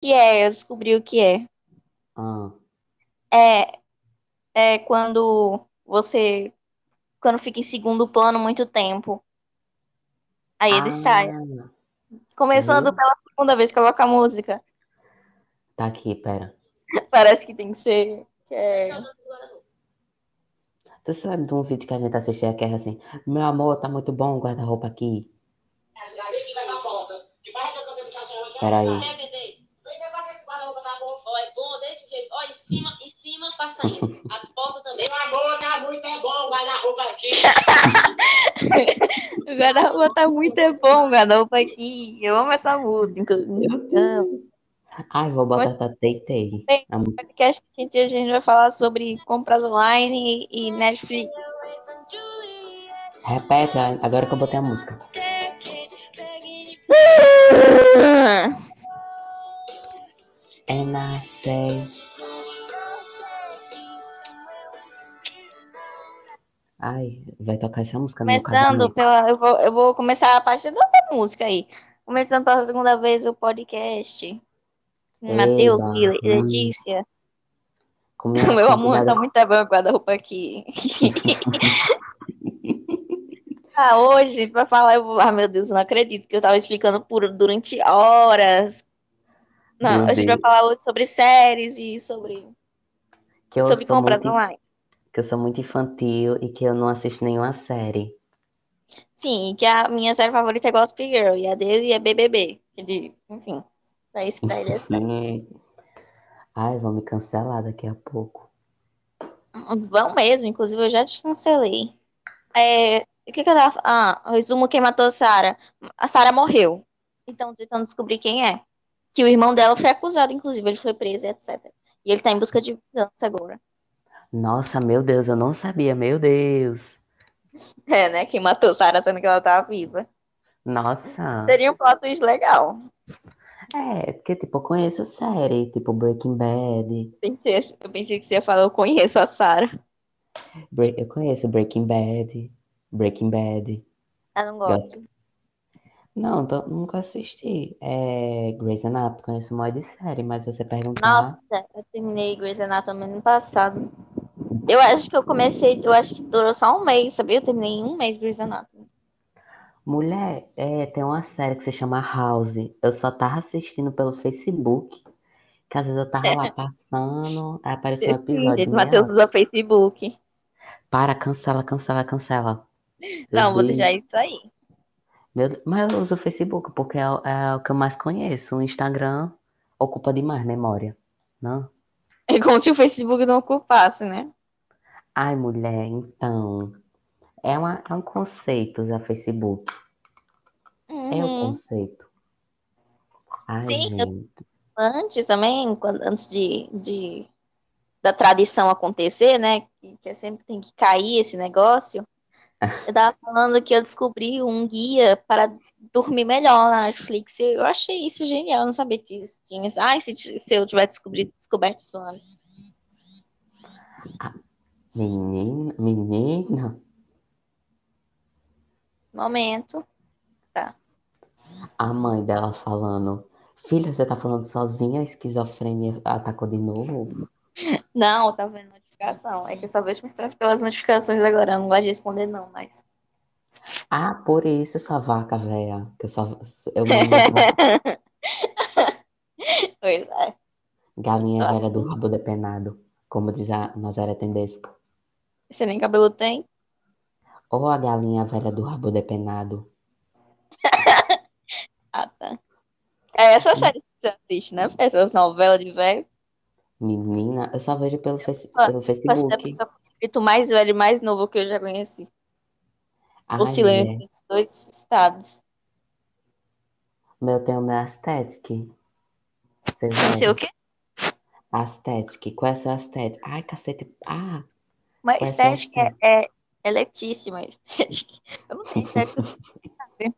que é, eu descobri o que é. Ah, É, é quando você, quando fica em segundo plano muito tempo. Aí ele sai. ah, Começando viu? pela segunda vez coloca a música. Tá aqui, pera. Parece que tem que ser. Que é... Tu lembra de um vídeo que a gente assistia que era assim, meu amor, tá muito bom o guarda-roupa aqui. Peraí. Quer vender? Ó, é bom desse jeito. Ó, em cima, em cima tá saindo. As portas também. Meu amor, tá muito é bom guarda-roupa aqui. O guarda-roupa tá muito é bom, o guarda-roupa aqui. Eu amo essa música. Eu amo. Ai, vou botar tá Teitei. A música. podcast que a gente, a gente vai falar sobre compras online e, e Netflix. Repete, agora que eu botei a música. And I say. Ai, vai tocar essa música no Começando pela. Eu vou, eu vou começar a partir da música aí. Começando pela segunda vez o podcast. Matheus e. Letícia. Com minha Meu amor, tá muito bom o guarda-roupa aqui. ah, hoje, pra falar, eu vou... Ah, meu Deus, eu não acredito que eu tava explicando por, durante horas. Não, Meu a gente vai falar hoje sobre séries e sobre, que eu sobre compras muito, online. Que eu sou muito infantil e que eu não assisto nenhuma série. Sim, que a minha série favorita é Gossip Girl e a dele é BBB. Ele, enfim, pra isso pra ele é. Ai, vão me cancelar daqui a pouco. Vão mesmo, inclusive eu já te cancelei. É, o que que eu tava Ah, o resumo quem matou a Sarah. A Sarah morreu. Então, tentando descobrir quem é. Que o irmão dela foi acusado, inclusive, ele foi preso etc. E ele tá em busca de vingança agora. Nossa, meu Deus, eu não sabia, meu Deus. É, né? Quem matou Sarah sendo que ela tava viva. Nossa. Seria um plot twist legal. É, porque, tipo, eu conheço série, tipo Breaking Bad. Pensei, eu pensei que você ia falar, eu conheço a Sarah. Eu conheço Breaking Bad. Breaking Bad. Eu não gosto. Não, tô- nunca assisti. É, Grey's Anatomy, conheço mais de série, mas você perguntar. Nossa, eu terminei Grey's Anatomy ano passado. Eu acho que eu comecei, eu acho que durou só um mês, sabia? Eu terminei em um mês Grey's Anatomy. Mulher, é, tem uma série que se chama House. Eu só tava assistindo pelo Facebook. Que às vezes eu tava lá passando, aí apareceu um episódio. Gente, Matheus usa Facebook. Para, cancela, cancela, cancela. Não, Eu vou dei- deixar isso aí. Meu mas eu uso o Facebook porque é, o- é o que eu mais conheço. O Instagram ocupa demais memória. Não? É como se o Facebook não ocupasse, né? Ai, mulher, então. É, uma, é um conceito usar Facebook. É o Uhum. conceito. Ai, Sim, gente. Antes também, quando, antes de, de da tradição acontecer, né? Que, que sempre tem que cair esse negócio. Eu tava falando que eu descobri um guia para dormir melhor na Netflix. Eu achei isso genial, eu não sabia que isso tinha. Ai, se, se eu tivesse descoberto isso antes. Menina, menina. Momento. A mãe dela falando. Filha, você tá falando sozinha? A esquizofrênia atacou de novo? Não, eu tava vendo notificação. É que eu só vejo mensagens pelas notificações agora. Eu não gosto de responder, não, mas. Ah, por isso sua vaca, véia. Que eu só. Eu Pois é. galinha Tá. velha do rabo depenado. Como diz a Nazaré Tedesco. Você nem cabelo tem? Ou a galinha velha do rabo depenado. Ah, tá. É essa série que você assiste, né? Essas novelas de velho. Menina, eu só vejo pelo, face- Ah, pelo Você é a Facebook. pessoa o espírito mais velho e mais novo que eu já conheci. Ai, Oscilando mulher. entre esses dois estados. Meu tem o meu Aesthetic. Você vê? o quê? Aesthetic. Qual é o seu Aesthetic? Ai, cacete. Ah, É seu estética é, é, é letíssima. Estética. Eu não tenho estética. sabe?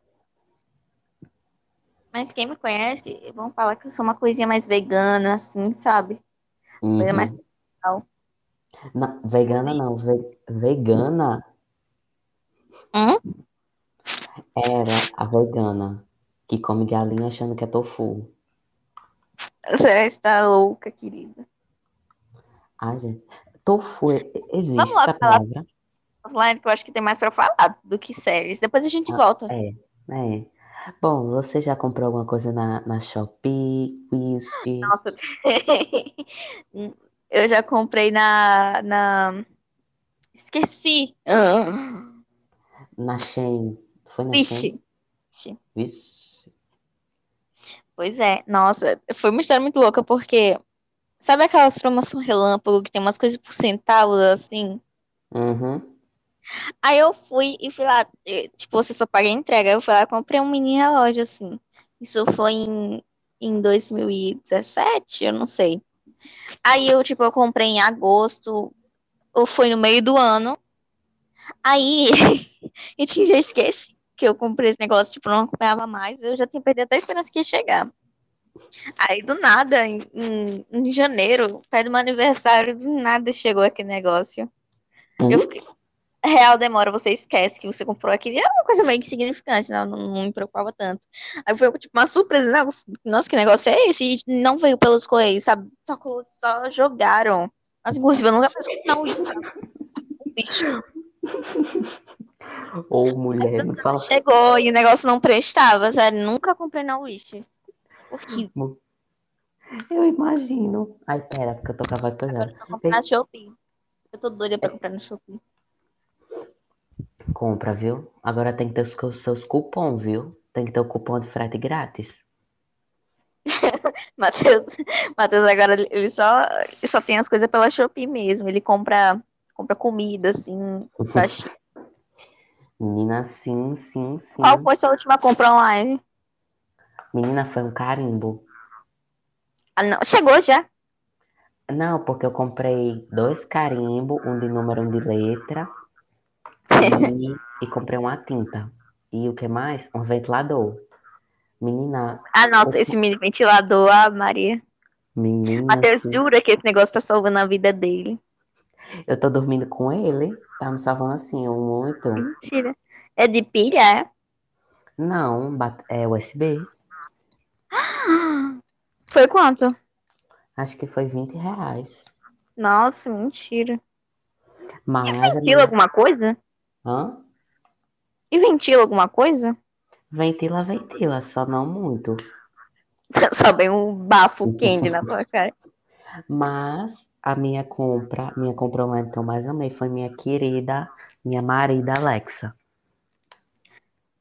Mas quem me conhece, vão falar que eu sou uma coisinha mais vegana, assim, sabe? Coisa uhum. mais natural. Não, vegana não. ve- vegana Hum? era a vegana que come galinha achando que é tofu. Você está louca, querida. Ai, gente. Tofu, existe Vamos lá essa palavra? Slime que eu acho que tem mais pra falar do que séries. Depois a gente volta. É, é. Bom, você já comprou alguma coisa na, na Shopee, Wish? Nossa. Eu já comprei na, na... Esqueci. Ah. Na Shein? Foi na Vixe. Shein? Vixe. Pois é. Nossa, foi uma história muito louca, porque... Sabe aquelas promoções relâmpago que tem umas coisas por centavos, assim? Uhum. Aí eu fui e fui lá, tipo, você só paga a entrega. Eu fui lá e comprei um mini relógio, assim. Isso foi em, em 2017, eu não sei. Aí eu, tipo, eu comprei em agosto, ou foi no meio do ano. Aí, eu tinha já esqueci que eu comprei esse negócio, tipo, não acompanhava mais. Eu já tinha perdido até a esperança que ia chegar. Aí, do nada, em, em, em janeiro, perto do meu aniversário, do nada chegou aquele negócio. Eu fiquei, real demora, você esquece que você comprou aquilo. É uma coisa meio insignificante, né? não, não me preocupava tanto. Aí foi tipo uma surpresa, né? Nossa, que negócio é esse? E não veio pelos correios, sabe? Só, só jogaram. Mas, inclusive, eu nunca mais não bicho. Ou mulher, não fala. Chegou e o negócio não prestava, sério. Nunca comprei na Wish. Porque Eu imagino. Ai, pera, porque eu tô com a voz pesada. agora eu tô comprando na Shopee. Eu tô doida pra comprar no Shopee. Compra, viu? Agora tem que ter os seus cupons, viu? Tem que ter o cupom de frete grátis. Matheus, Matheus agora ele só, ele só tem as coisas pela Shopee mesmo. Ele compra, compra comida, assim. da. Menina, sim, sim, sim. Qual foi sua última compra online? Menina, foi um carimbo. Ah, não. Chegou já. Não, porque eu comprei dois carimbos, um de número, um de letra. E, e comprei uma tinta. E o que mais? Um ventilador. Menina, Anota esse mini ventilador, ah, Maria. menina, Matheus sim. jura que esse negócio tá salvando a vida dele. eu tô dormindo com ele. Tá me salvando assim, eu muito. Mentira. É de pilha, é? Não, é USB. Foi quanto? Acho que foi 20 reais. Nossa, mentira. Mas a Ventila minha... alguma coisa? Hã? E ventila alguma coisa? Ventila, ventila, só não muito. Só bem um bafo quente na tua cara. Mas a minha compra, minha compra online que eu mais amei foi minha querida, minha marida Alexa.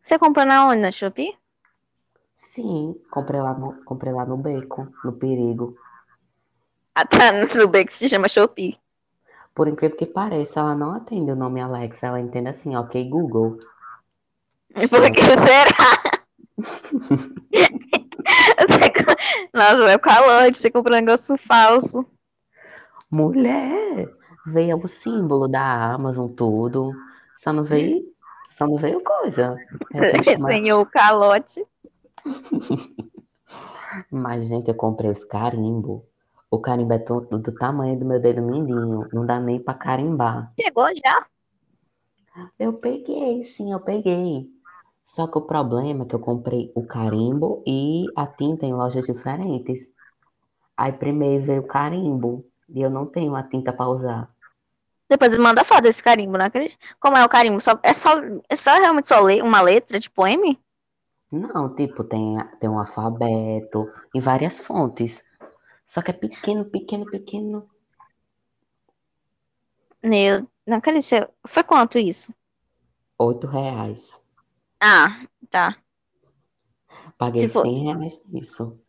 Você comprou na onde? Na Shopee? Sim, comprei lá no, comprei lá no Beco, no Perigo. Ah, tá. No que se chama Shopee. Por incrível que pareça, ela não atende o nome Alexa, ela entende assim, ok, Google. Por que será? Nossa, vai calante. Você comprou um negócio falso. Mulher, veio o símbolo da Amazon, tudo. Só não veio, só não veio coisa. Chamar- Senhor calote. Mas, gente, eu comprei esse carimbo. O carimbo é to- do tamanho do meu dedo mindinho. Não dá nem pra carimbar. Chegou já? Eu peguei, sim, eu peguei. Só que o problema é que eu comprei o carimbo e a tinta em lojas diferentes. Aí primeiro veio o carimbo e eu não tenho a tinta pra usar. Depois manda foto desse carimbo, não acredito. Como é o carimbo? Só, é, só, é só realmente só ler uma letra, tipo M? Não, tipo, tem, tem um alfabeto em várias fontes. Só que é pequeno, pequeno, pequeno. Meu, não acredito. Foi quanto isso? Oito reais. Ah, tá. Paguei Tipo- 100 reais nisso.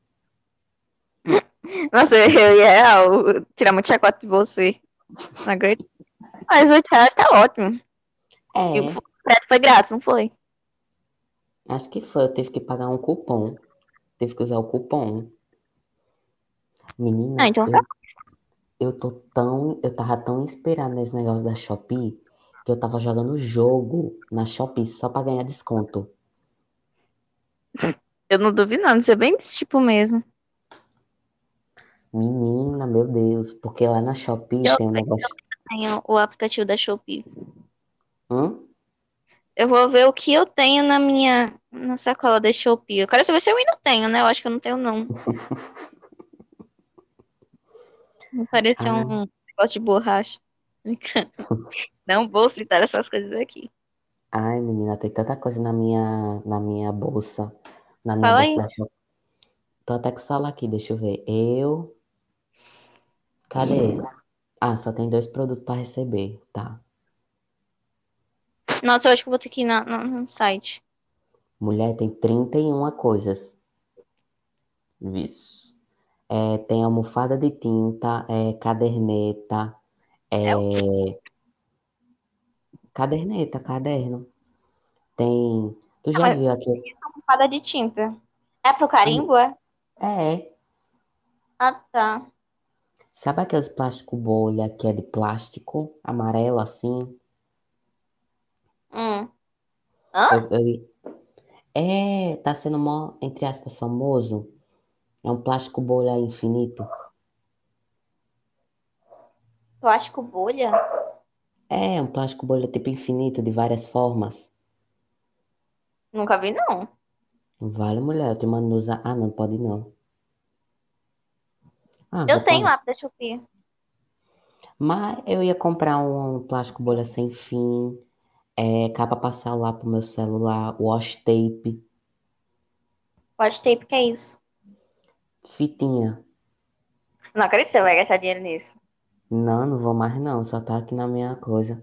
Nossa, eu ia real, tirar muito chacota de você. Não acredito. Mas 8 reais tá ótimo. É, E o frete foi grátis, não foi? Acho que foi. Eu tive que pagar um cupom. Tive que usar o cupom. Menina, Ah, então eu, tá. eu tô tão. Eu tava tão inspirado nesse negócio da Shopee que eu tava jogando jogo na Shopee só pra ganhar desconto. Eu não duvido, não. Isso é bem desse tipo mesmo. Menina, meu Deus, porque lá na Shopee Eu- tem um negócio. Tenho o aplicativo da Shopee. Hum? Eu vou ver o que eu tenho na minha na sacola da Shopee. Eu quero saber se eu ainda tenho, né? Eu acho que eu não tenho, não. Pareceu Ah. um negócio de borracha. Não vou fritar essas coisas aqui. Ai, menina, tem tanta coisa na minha, na minha bolsa. Na minha Fala bolsa aí. da. Tô até com o celular aqui, deixa eu ver. Eu. Cadê? Ah, só tem dois produtos para receber, tá? Nossa, eu acho que eu vou ter que ir na- na- no site. Mulher, tem 31 coisas. Isso. É, tem almofada de tinta, é, caderneta, é, É caderneta, caderno. Tem. Tu Ah, já mas- viu aquele? Fada de tinta. É pro carimbo, é? É. Ah, tá. Sabe aqueles plástico bolha que é de plástico, amarelo assim? Hum. Hã? Eu, eu- É, tá sendo mó, entre aspas, famoso. É um plástico bolha infinito. Plástico bolha? É, um plástico bolha tipo infinito, de várias formas. Nunca vi, não. Vale, mulher, eu te mando usar. Ah, não, pode não. Ah, Eu vou tenho pagar. lá, deixa eu ver. Mas eu ia comprar um plástico bolha sem fim, é, capa pra celular pro meu celular, wash tape, Pode tape, que é isso? fitinha. Não acredito que você vai gastar dinheiro nisso. Não, não vou mais não, só tá aqui na minha coisa.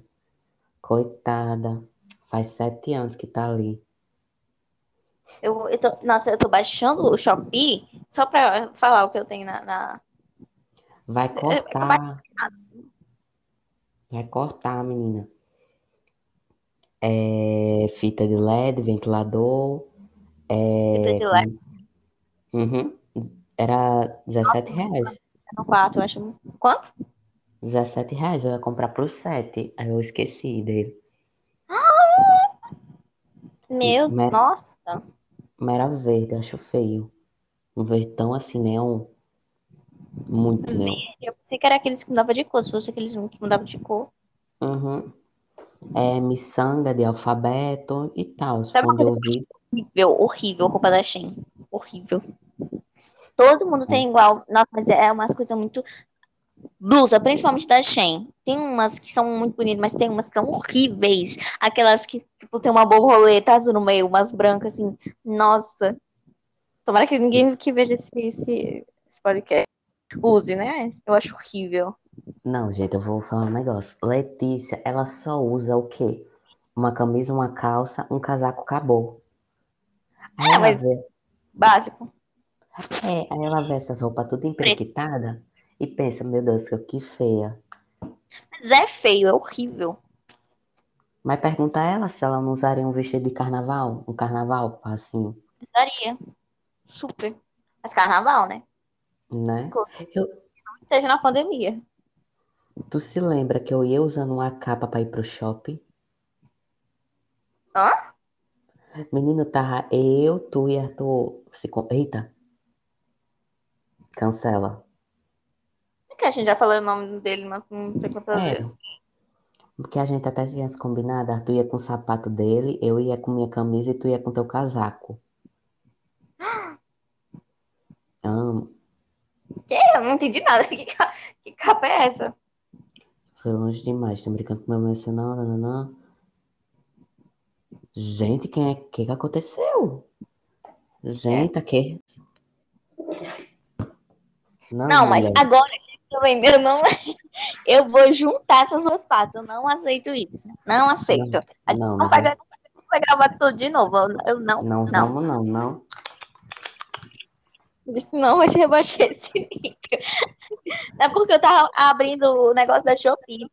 Coitada, faz sete anos que tá ali. Eu, eu tô, nossa, eu tô baixando o Shopee só pra falar o que eu tenho na, na- Vai cortar. Vai cortar, menina. É, fita de LED, ventilador. É, fita de LED Uhum. Era 17 reais. no quarto, eu acho. Quanto? 17 reais, eu ia comprar pro 7. Aí eu esqueci dele. Meu, Mas- nossa. Mas era verde, acho feio. Um verde tão assim, neon. Muito neon. Eu pensei que era aqueles que mudavam de cor. Se fosse aqueles que mudavam de cor. Uhum. É miçanga de alfabeto e tal. Sabe Fone de ouvido. Horrível, horrível, roupa da Shein. Horrível. Todo mundo tem igual. Nossa, mas é umas coisas muito. Blusa, principalmente da Shein. Tem umas que são muito bonitas, mas tem umas que são horríveis. Aquelas que, tipo, tem uma borboleta azul no meio, umas brancas, assim. Nossa. Tomara que ninguém que veja esse, esse, esse podcast use, né? Eu acho horrível. Não, gente, eu vou falar um negócio. Letícia, ela só usa o quê? Uma camisa, uma calça, um casaco, acabou. Aí É, mas- vê, Básico. é, aí ela vê essas roupas tudo emprequitada e pensa, meu Deus, que feia. Mas é feio, é horrível. Mas pergunta a ela se ela não usaria um vestido de carnaval, um carnaval, assim, Daria. Super. Mas carnaval, né? né? Não esteja na pandemia. Tu se lembra que eu ia usando uma capa pra ir pro shopping? Hã? Menino, tava eu, tu e Arthur se... com- Eita. Cancela. É que a gente já falou o nome dele mas não sei quantas É. vezes. Porque a gente até tinha se combinado, Arthur ia com o sapato dele, eu ia com minha camisa e tu ia com teu casaco. Amo. Eu não entendi nada. Que, ca- que capa é essa? Foi longe demais, tô brincando com meu emocional, nananã. Gente, quem é? O que que aconteceu? Gente, aqui. Não, Não, mas mulher. agora que eu não. Eu vou juntar essas duas partes. Eu não aceito isso. Não aceito. Não, não, não vai, vai. não vai gravar tudo de novo. Eu, eu não. Não não. vamos, não, não. Isso não vai ser rebaixar esse link. É porque eu tava abrindo o negócio da Shopee.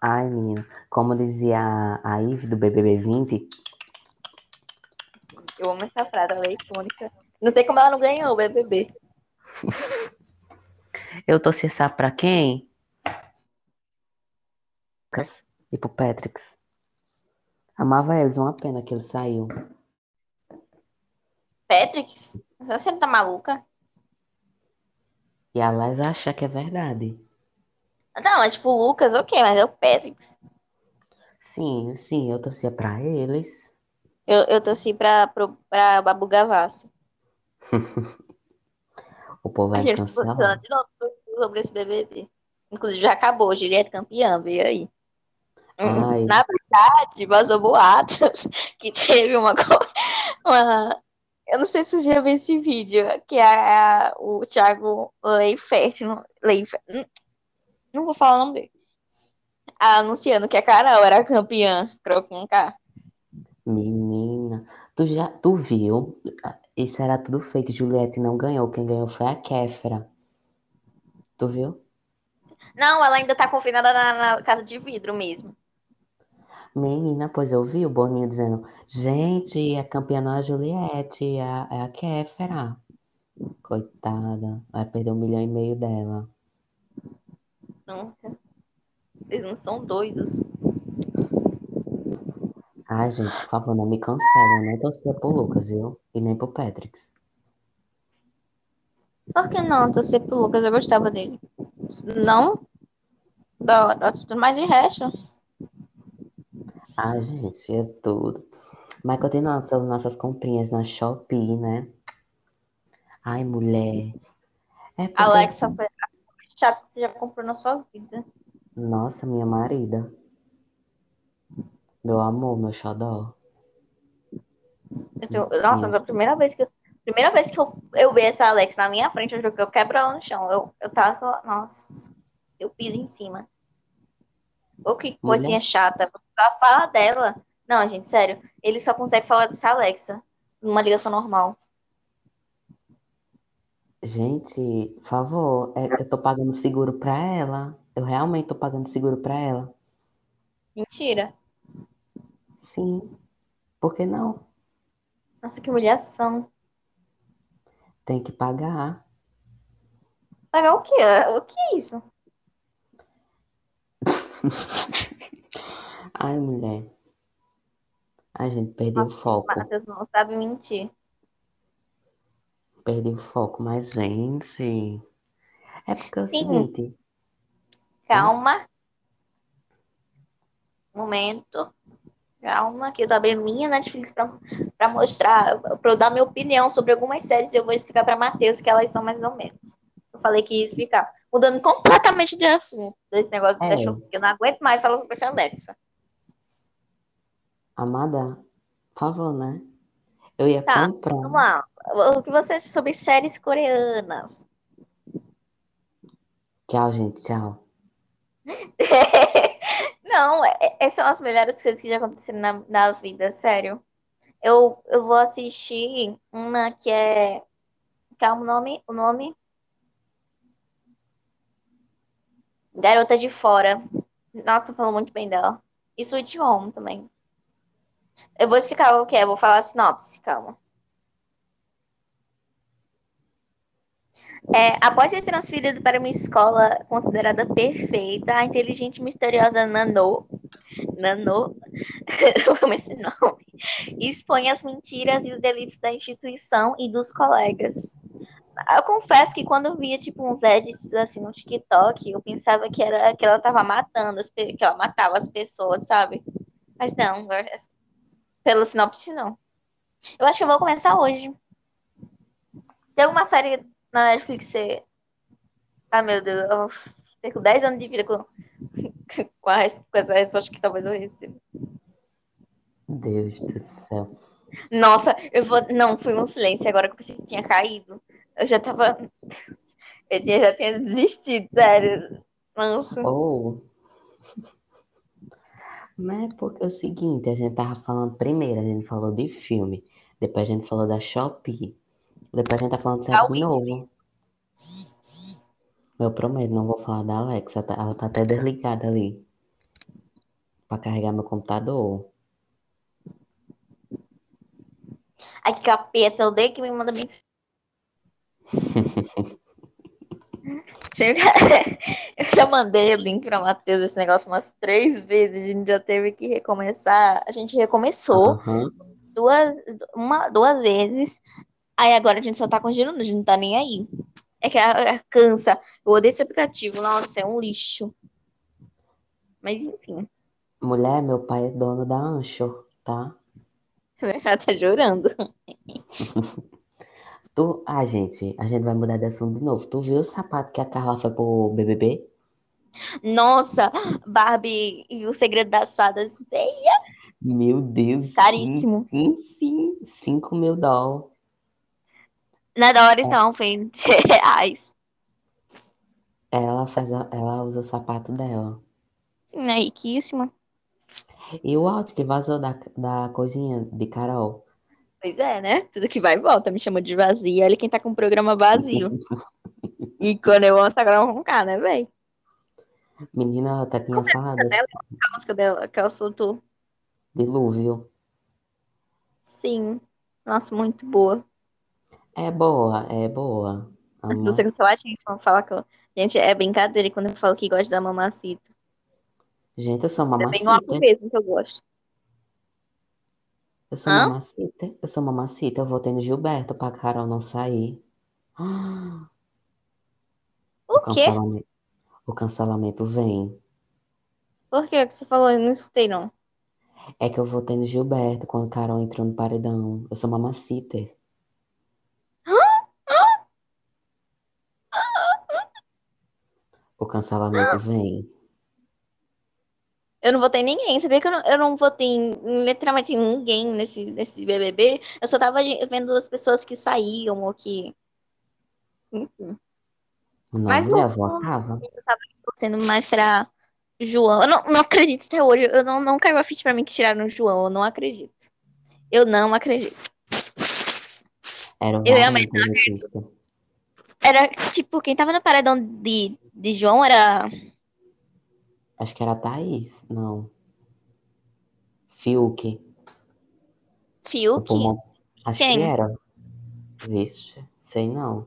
Ai, menina, como dizia a, a Ive do BBB 20, Eu amo essa frase, ela é icônica. Não sei como ela não ganhou o BBB. eu torci essa pra quem? E pro Patrix. Amava eles, uma pena que ele saiu. Patrick, você não tá maluca? E a Les acha que é verdade. Não, é tipo o Lucas, ok, mas é o Patrick. Sim, sim, eu torcia pra eles. Eu, eu torci pra, pro, pra Babu Gavassi. O povo vai cancelar. de novo. sobre esse BBB. Inclusive já acabou, Juliette campeã, veio aí. Ai. Na verdade, vazou boatos que teve uma, uma- Eu não sei se você já viu esse vídeo, que é a- o Thiago Leifert. não- Leifert hum, não vou falar o nome dele. Anunciando que a Carol era campeã, crô com K. Menina, tu já, tu viu? Isso era tudo fake. Juliette não ganhou. Quem ganhou foi a Kéfera. Tu viu? Não, ela ainda tá confinada na, na casa de vidro mesmo. Menina, pois eu vi o Boninho dizendo: gente, a campeã não é a Juliette, é a, é a Kéfera. Coitada, vai perder um milhão e meio dela. Nunca. Eles não são doidos. Ai, gente, por favor, não me cancela. Eu não torcia pro Lucas, viu? E nem pro Patrix. Por que não torcer pro Lucas? Eu gostava dele. Não? Da hora. Mas de resto. Ai, gente, é tudo. Mas continuando sobre nossas comprinhas na Shopee, né? Ai, mulher. É porque Alexa assim, foi a chata que você já comprou na sua vida. Nossa, minha marida. Meu amor, meu xodó. Eu tenho- nossa, Nossa. da primeira vez que eu, primeira vez que eu, eu vi essa Alexa na minha frente, eu que eu quebro ela no chão. Eu, eu tava, nossa, eu piso em cima. Ô, que coisinha Mulher. chata. A fala dela. Não, gente, sério. Ele só consegue falar dessa Alexa numa ligação normal. Gente, por favor, é- eu tô pagando seguro pra ela. Eu realmente tô pagando seguro pra ela. Mentira. Sim. Por que não? Nossa, que humilhação. Tem que pagar. Pagar o quê? O que é isso? Ai, mulher. A gente perdeu o foco. Matheus não sabe mentir. Perdi o foco, mas, gente. É porque é o Sim. seguinte. Calma. Momento. Calma, que eu tô abrindo minha Netflix pra, pra mostrar, pra eu dar minha opinião sobre algumas séries. Eu vou explicar pra Matheus que elas são mais ou menos. Eu falei que ia explicar. Mudando completamente de assunto desse negócio É. da Shopee, que eu não aguento mais falar sobre essa Alexa. Amada, por favor, né? Eu ia Tá, comprar. Vamos lá. O que você acha sobre séries coreanas? Tchau, gente, tchau. Não, é- é- essas são as melhores coisas que já aconteceram na, na vida, sério. Eu, eu vou assistir uma que é. Calma, o nome? O nome? Garota de Fora. Nossa, falou muito bem dela. E Sweet Home também. Eu vou explicar o que é, vou falar a sinopse, calma. É, após ser transferido para uma escola considerada perfeita, a inteligente e misteriosa Nano, Nano, amo esse nome, expõe as mentiras e os delitos da instituição e dos colegas. Eu confesso que quando via tipo uns edits assim no TikTok, eu pensava que era que ela tava matando, que ela matava as pessoas, sabe? Mas não, pelo sinopse não. Eu acho que eu vou começar hoje. Tem alguma série na Netflix que você. Ah, meu Deus, eu perco 10 anos de vida com, com, a, com essa resposta que talvez eu receba. Deus do céu. Nossa, eu vou. Não, foi um silêncio agora que eu pensei que tinha caído. Eu já tava. Eu já tinha desistido, sério. Nossa. Ou. Mas é porque é o seguinte, a gente tava falando primeiro, a gente falou de filme, depois a gente falou da Shopee, depois a gente tá falando de de novo. Eu prometo, não vou falar da Alexa, tá- ela tá até desligada ali. Pra carregar meu computador. Ai, que capeta, eu odeio que me manda mensagem. Eu já mandei o link pra Matheus esse negócio umas três vezes. A gente já teve que recomeçar. A gente recomeçou Aham. duas, uma, duas vezes. Aí agora a gente só tá continuando, a gente não tá nem aí. É que a, a cansa. Eu odeio esse aplicativo. Nossa, é um lixo. Mas enfim, Mulher, meu pai é dono da Anchor, tá? ela tá chorando. Tu, ah, gente, a gente vai mudar de assunto de novo. Tu viu o sapato que a Carla foi pro BBB? Nossa, Barbie e o Segredo das Fadas. Eia, Meu Deus, Caríssimo. Sim, sim, sim. 5 mil dólares. Não é dólares, não, foi reais. Ela faz, a- ela usa o sapato dela. Sim, é riquíssima. E o áudio que vazou da, da coisinha de Carol. Pois é, né? Tudo que vai e volta me chama de vazia. Olha quem tá com o programa vazio. E quando eu amo, tá gravando com K, né, véi? Menina, ela até tinha falado assim, dela? A música dela, que ela soltou. dilúvio. Sim. Nossa, muito boa. É boa, é boa. Amo. Você que latíssima falar que eu... Gente, é brincadeira quando eu falo que gosto da mamacita. Gente, eu sou É bem mamacita. logo mesmo que eu gosto. Eu sou Hã? mamacita. Eu sou mamacita. Eu votei no Gilberto pra Carol não sair. Ah, O quê? cancelamento. O cancelamento vem. Por que que você falou? Eu não escutei, não. É que eu votei no Gilberto quando Carol entrou no paredão. Eu sou mamacita. O cancelamento vem. Eu não votei em ninguém. Sabia que eu não, eu não votei em, em literalmente ninguém nesse, nesse BBB? Eu só tava vendo as pessoas que saíam ou que. Enfim, Não, Mas não- eu votava. torcendo mais pra João. Eu não, não acredito até hoje. Eu não, não caiu a ficha pra mim que tiraram o João. Eu não acredito. Eu não acredito. Era Eu ia Valente a notícia. Era tipo, quem tava no paredão de, de João era. Acho que era Thaís. Não. Fiuk. Fiuk. Acho Quem? que era. Vixe, sei não.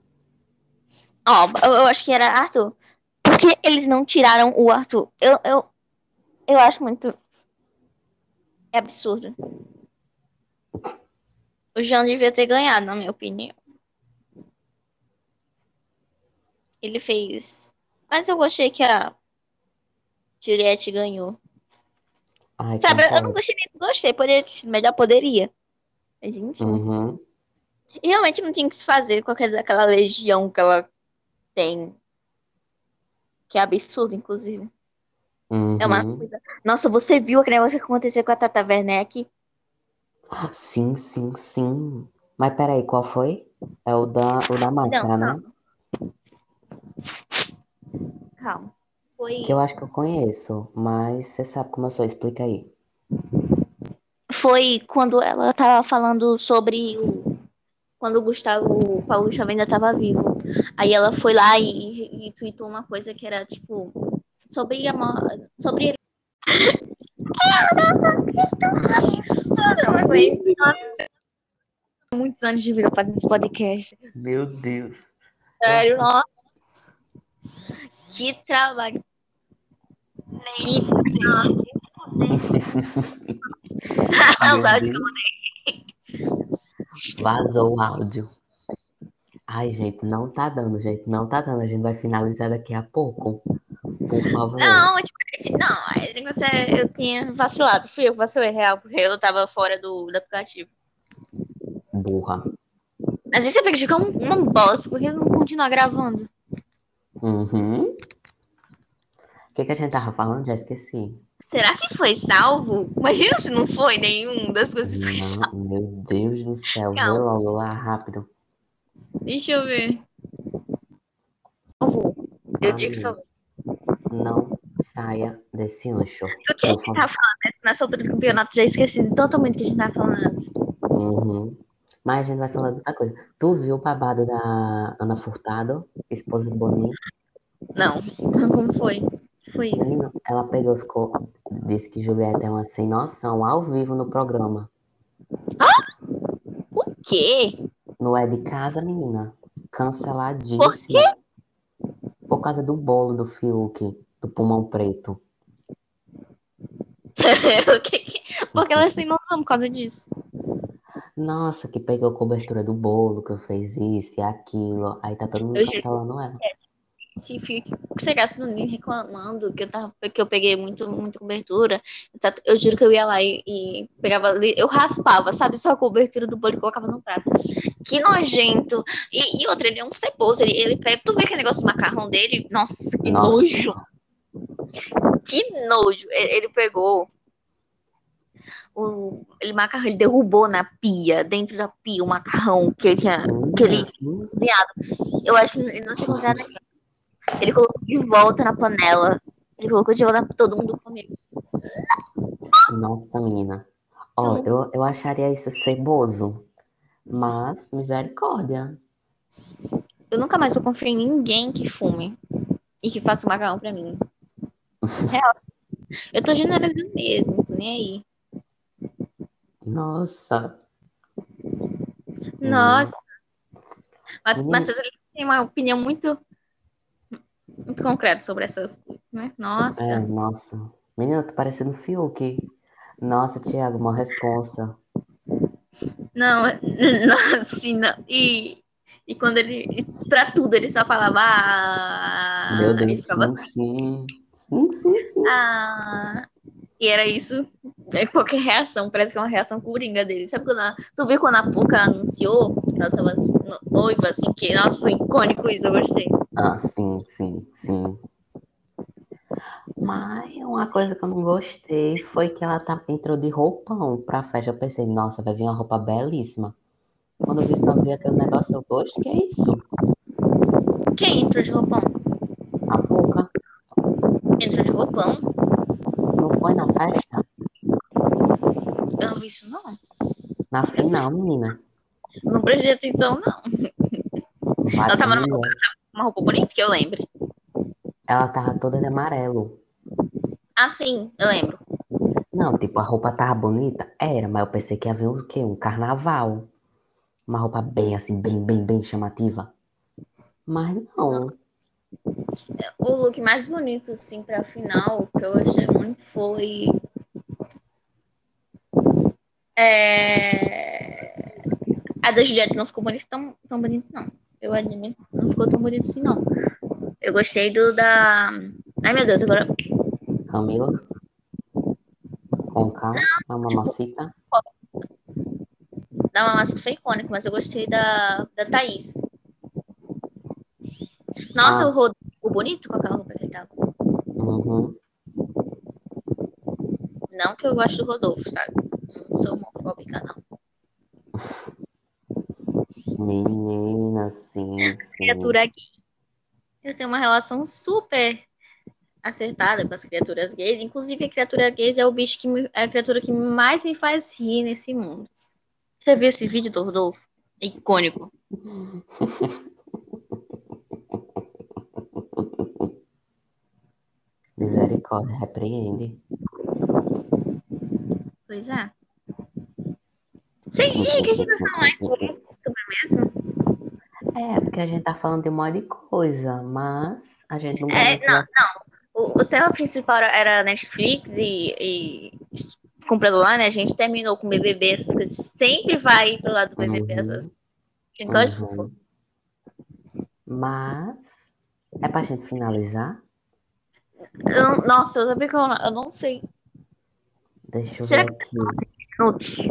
Ó, eu, eu acho que era Arthur. Por que eles não tiraram o Arthur? Eu, eu, eu acho muito. É absurdo. O João devia ter ganhado, na minha opinião. Ele fez. Mas eu gostei que a Juliette ganhou. Ai, Sabe, eu não gostei nem desgostei. Poderia ter sido melhor, poderia. Mas enfim. Uhum. E realmente não tinha que se fazer com aquela, legião que ela tem. Que é absurdo, inclusive. É uma Uhum. coisa. Nossa, você viu aquele negócio que aconteceu com a Tata Werneck? Sim, sim, sim. Mas peraí, qual foi? É o da, o da máscara, né? Calma. Foi, Que eu acho que eu conheço, mas você sabe como eu sou, explica aí. foi quando ela tava falando sobre o. Quando o Gustavo o Paulo Gustavo ainda tava vivo. Aí ela foi lá e, e tweetou uma coisa que era tipo. Sobre a. Sobre. Isso, não aguento. Muitos anos de vida fazendo esse podcast. Meu Deus. Sério, nossa. Que trabalho. Que saudade que eu Vazou o áudio. Ai, gente, não tá dando, gente, não tá dando. A gente vai finalizar daqui a pouco. Por favor. Não, tipo, não, esse negócio é- eu tinha vacilado. Fui eu que vacilei real, porque eu tava fora do, do aplicativo. Burra. Mas esse aplicativo é um, uma bosta, porque não continua gravando. Uhum. O que, que a gente tava falando? Já esqueci. Será que foi salvo? Imagina se não foi nenhum das coisas que foi salvo. Não, meu Deus do céu. Calma. logo lá, rápido. Deixa eu ver. Salvo. Eu digo que salvo. Não saia desse ancho. O que a gente tava falando né? nessa altura do campeonato? Já esqueci totalmente o que a gente tava falando antes. Uhum. Mas a gente vai falar de outra coisa. Tu viu o babado da Ana Furtado, esposa do Boninho? Não, como foi? Foi isso. Ela pegou, ficou, disse que Juliette é uma sem noção ao vivo no programa. O quê? Não é de casa, menina. Canceladíssimo. Por quê? Por causa do bolo do Fiuk, do pulmão preto. Porque ela sem noção por causa disso. Nossa, que pegou cobertura do bolo, que fez isso e aquilo. Aí tá todo mundo Eu juro. cancelando ela. Esse fio que chegasse no ninho reclamando que eu, tava, que eu peguei muito, muita cobertura, eu, eu juro que eu ia lá e, e pegava ali, eu raspava, sabe, só a cobertura do bolo e colocava no prato. Que nojento. E, e outra, ele é um ceboso, ele, ele pega, tu vê aquele negócio do macarrão dele? Nossa, que Nossa. nojo. Que nojo. Ele, ele pegou o ele macarrão, ele derrubou na pia, dentro da pia, o macarrão que ele tinha que ele cozinhado. Eu acho que ele não tinha cozinhado ainda. Ele colocou de volta na panela. Ele colocou de volta pra todo mundo comer. Nossa, menina. Ó, eu, eu acharia isso ceboso, mas misericórdia. Eu nunca mais vou confiar em ninguém que fume e que faça macarrão pra mim. Real. Eu tô generalizando mesmo, tô nem aí. Nossa. Nossa. Menina. Matheus, ele tem uma opinião muito, muito concreta sobre essas coisas, né? Nossa. É, nossa. Menina, tá parecendo Fiuk. Nossa, Thiago, uma responsa. Não, não, assim, não. E, e quando ele. Pra tudo, ele só falava. Ah, Meu Deus, ficava, sim, sim. Sim, sim, sim. ah, e era isso. É qualquer reação, parece que é uma reação coringa dele. Sabe quando tu viu quando a Puka anunciou que ela tava no- noiva, assim, que, nossa, foi icônico isso, eu gostei. Ah, sim, sim, sim. Mas uma coisa que eu não gostei foi que ela tá, entrou de roupão pra festa. Eu pensei, nossa, vai vir uma roupa belíssima. Quando eu vi só vi aquele negócio, eu gosto, que é isso? Quem entrou de roupão? A boca. Entrou de roupão? Não foi na festa? Eu não vi isso, não. Na final, menina. Não prestei atenção, não. Ela tava numa Vadia. Uma roupa bonita que eu lembre. Ela tava toda de amarelo. Ah, sim, eu lembro. Não, tipo, a roupa tava bonita? Era, mas eu pensei que ia vir o quê? Um carnaval. Uma roupa bem assim, bem, bem, bem chamativa. Mas não. O look mais bonito, assim, pra final, que eu achei muito foi. É... A da Juliette não ficou bonita tão, tão bonito, não. Eu admito, não ficou tão bonito assim, não. Eu gostei do da. Ai, meu Deus, agora. Camila. Com K. A mamacita. Da Mamacita foi icônico, mas eu gostei da, da Thaís. Nossa, Ah. o Rodrigo bonito com aquela roupa que ele tava. Uhum. Não que eu gosto do Rodolfo, sabe? Não sou homofóbica, não. Menina, sim, sim. criatura gay. Eu tenho uma relação super acertada com as criaturas gays. Inclusive, a criatura gays é o bicho que me- é a criatura que mais me faz rir nesse mundo. Você viu esse vídeo do Rodolfo? É icônico. Misericórdia, repreende. Pois é. Sim, que a gente vai falar mais sobre isso, mesmo? É, porque a gente tá falando de um monte de coisa, mas a gente não É, vai não, O, o tema principal era Netflix e, e comprando lá, né? A gente terminou com BBB, essas coisas. Sempre vai pro lado do BBB. Uhum. Essas... Uhum. Mas é pra gente finalizar? Eu- nossa, eu que eu, não- eu não sei. Deixa eu Será ver aqui. Minutos.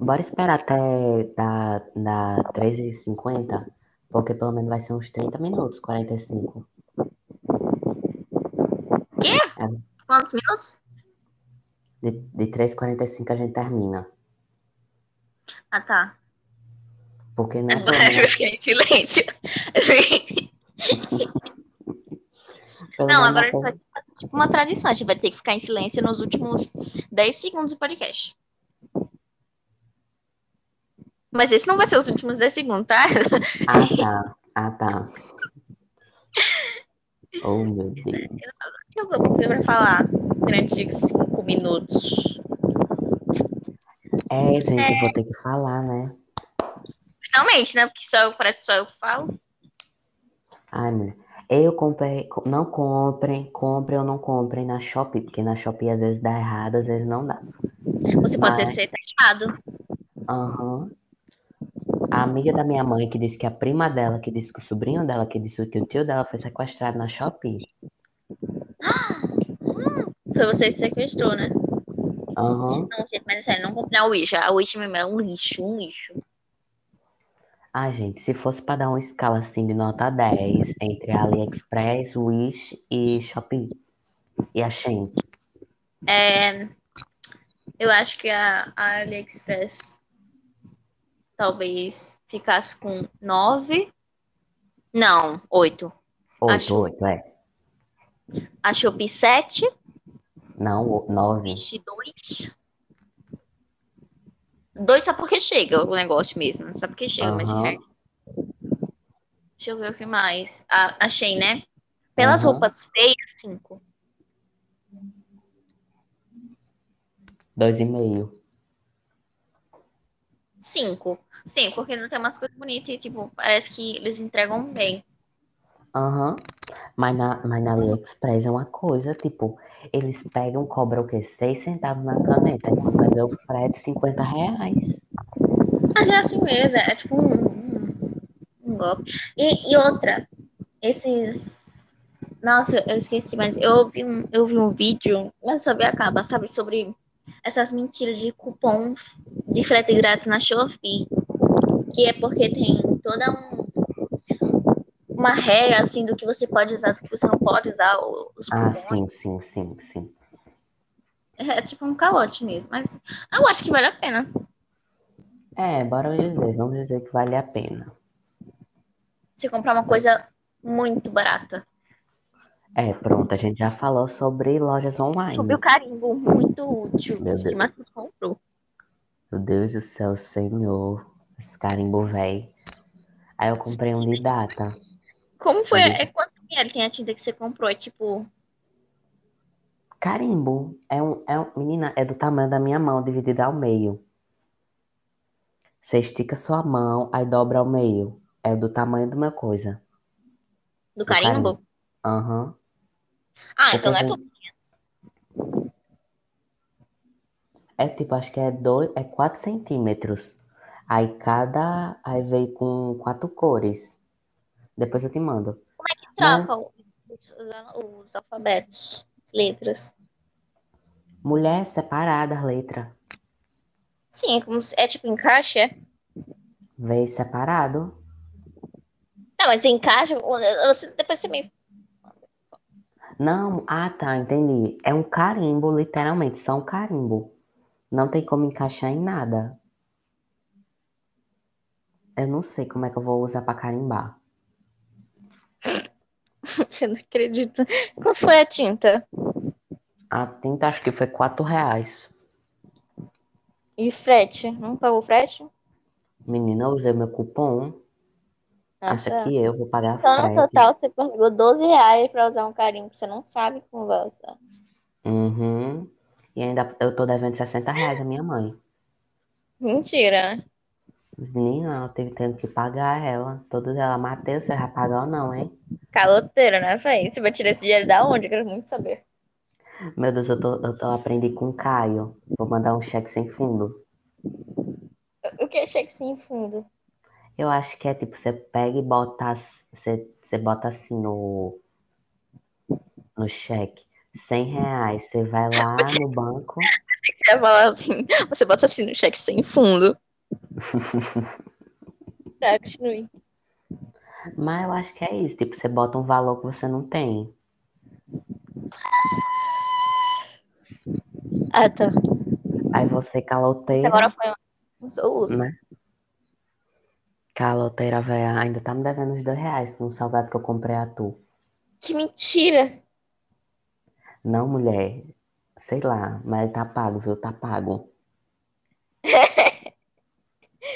Bora esperar até dar, dar 3h50, porque pelo menos vai ser uns 30 minutos, 45. Quantos minutos? De, de 3h45 a gente termina. Ah, tá. Porque né, pelo Eu menos, fiquei em silêncio. Não, agora a gente vai ter tipo uma tradição. A gente vai ter que ficar em silêncio nos últimos 10 segundos do podcast. Mas esse não vai ser os últimos 10 segundos, tá? Ah, tá. Ah, tá. Oh, meu Deus. Eu vou você vai falar durante 5 minutos. É, gente, eu vou ter que falar, né? Finalmente, né? Porque só eu, parece que só eu falo. Ai, mulher. Eu comprei, co- não comprem, comprem ou não comprem na Shopee, porque na Shopee às vezes dá errado, às vezes não dá. Você pode ter Mas- ser taxado. Aham. A amiga da minha mãe que disse que a prima dela, que disse que o sobrinho dela, que disse que o tio dela foi sequestrado na Shopee. Foi você que sequestrou, né? Aham. Não, gente, mas sério, não comprar a Wish. A Wish mesmo é um lixo, um lixo. Ah, gente, se fosse para dar uma escala assim de nota 10 entre AliExpress, Wish e Shopee e a Shein. É, eu acho que a, a AliExpress talvez ficasse com 9. Não, 8. 8, Acho- 8, é. A Shopee 7. Não, 9. Wish 2. 2 só porque chega o negócio mesmo. Só porque chega, mas Aham. resto. Deixa eu ver o que mais. A, achei, né? Pelas Aham. roupas feias, 5. 2,5. 5. Sim, porque não tem umas coisas bonitas e, tipo, parece que eles entregam bem. Aham. Mas na, mas na AliExpress é uma coisa, tipo, eles pegam, cobram o quê? 6 centavos na caneta. E vai ver o frete, 50 reais. Mas é assim mesmo, é tipo um, um, golpe. E, e outra, esses. Nossa, eu esqueci, mas eu ouvi um, eu vi um vídeo, mas só vi acaba, sabe, sobre essas mentiras de cupom de frete grátis na Shopee. Que é porque tem toda um, uma regra, assim, do que você pode usar, do que você não pode usar, os Ah, cupons. sim, sim, sim, sim. É tipo um calote mesmo, mas eu acho que vale a pena. É, bora dizer, vamos dizer que vale a pena. Você comprar uma coisa muito barata. É, pronto, a gente já falou sobre lojas online. Sobre o carimbo, muito útil. Meu que Deus. Matheus comprou. Meu Deus do céu, senhor. Esse carimbo velho. Aí eu comprei um de data. Como foi? É quanto ml tem a tinta que você comprou? É tipo. Carimbo é um, é um. Menina, é do tamanho da minha mão, dividida ao meio. Você estica sua mão, aí dobra ao meio. É do tamanho do meu coisa. Do Do carimbo? carimbo. Aham. Ah, então não é tudo. É tipo, acho que é dois, é 4 centímetros. Aí cada. Aí veio com quatro cores. Depois eu te mando. Troca os, os- os alfabetos, as letras. Mulher separada, a letra. Sim, é, como se- é tipo encaixa. Veio separado. Não, mas encaixa. Depois você me. Não, ah tá, entendi. É um carimbo, literalmente, só um carimbo. Não tem como encaixar em nada. Eu não sei como é que eu vou usar pra carimbar. Eu não acredito. Quanto foi a tinta? A tinta acho que foi 4 reais. E frete? Não pagou frete? Menina, eu usei meu cupom. Acha Nossa. que eu vou pagar Então, no total, você pagou 12 reais pra usar um carimbo que você não sabe como vai usar. Uhum. E ainda eu tô devendo 60 reais à minha mãe. Mentira. Menina, eu tive tendo que pagar ela. Toda ela, Matheus, você vai pagar ou não, hein? Caloteira, né, Fê? Você vai tirar esse dinheiro da onde? Eu quero muito saber. Meu Deus, eu tô, eu tô aprendi com o Caio. Vou mandar um cheque sem fundo. O que é cheque sem fundo? Eu acho que é tipo, você pega e bota, você, você bota assim no, no cheque, 100 reais. Você vai lá no banco. Você vai falar assim, você bota assim no cheque sem fundo. Tá, continue. Mas eu acho que é isso. Tipo, você bota um valor que você não tem. Ah, tá. Aí você caloteira, Agora foi um uso. né? Caloteira, velho, ainda tá me devendo uns dois reais no salgado que eu comprei a tu. Que mentira. Não, mulher. Sei lá, mas tá pago, viu? Tá pago.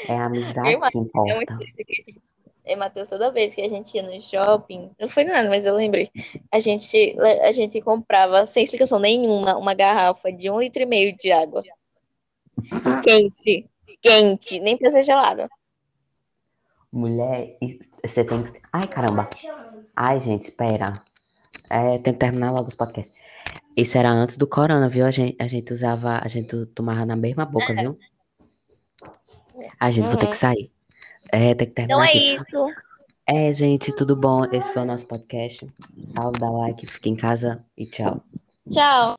É a amizade Irmã, que É importa. É, Matheus, toda vez que a gente ia no shopping, não foi nada, mas eu lembrei. A gente, a gente comprava, sem explicação nenhuma, uma garrafa de um litro e meio de água. Quente. Quente. Nem pra ser gelada. Mulher, você tem que. Ai, caramba. Ai, gente, espera. É, tem que terminar logo os podcasts. Isso era antes do corona, viu? A gente, a gente usava, a gente tomava na mesma boca, viu? A gente, vou ter que sair. É, tem que Então terminar é aqui. isso. É, gente, tudo bom? Esse foi o nosso podcast. Salve, dá like, fica em casa e tchau. Tchau.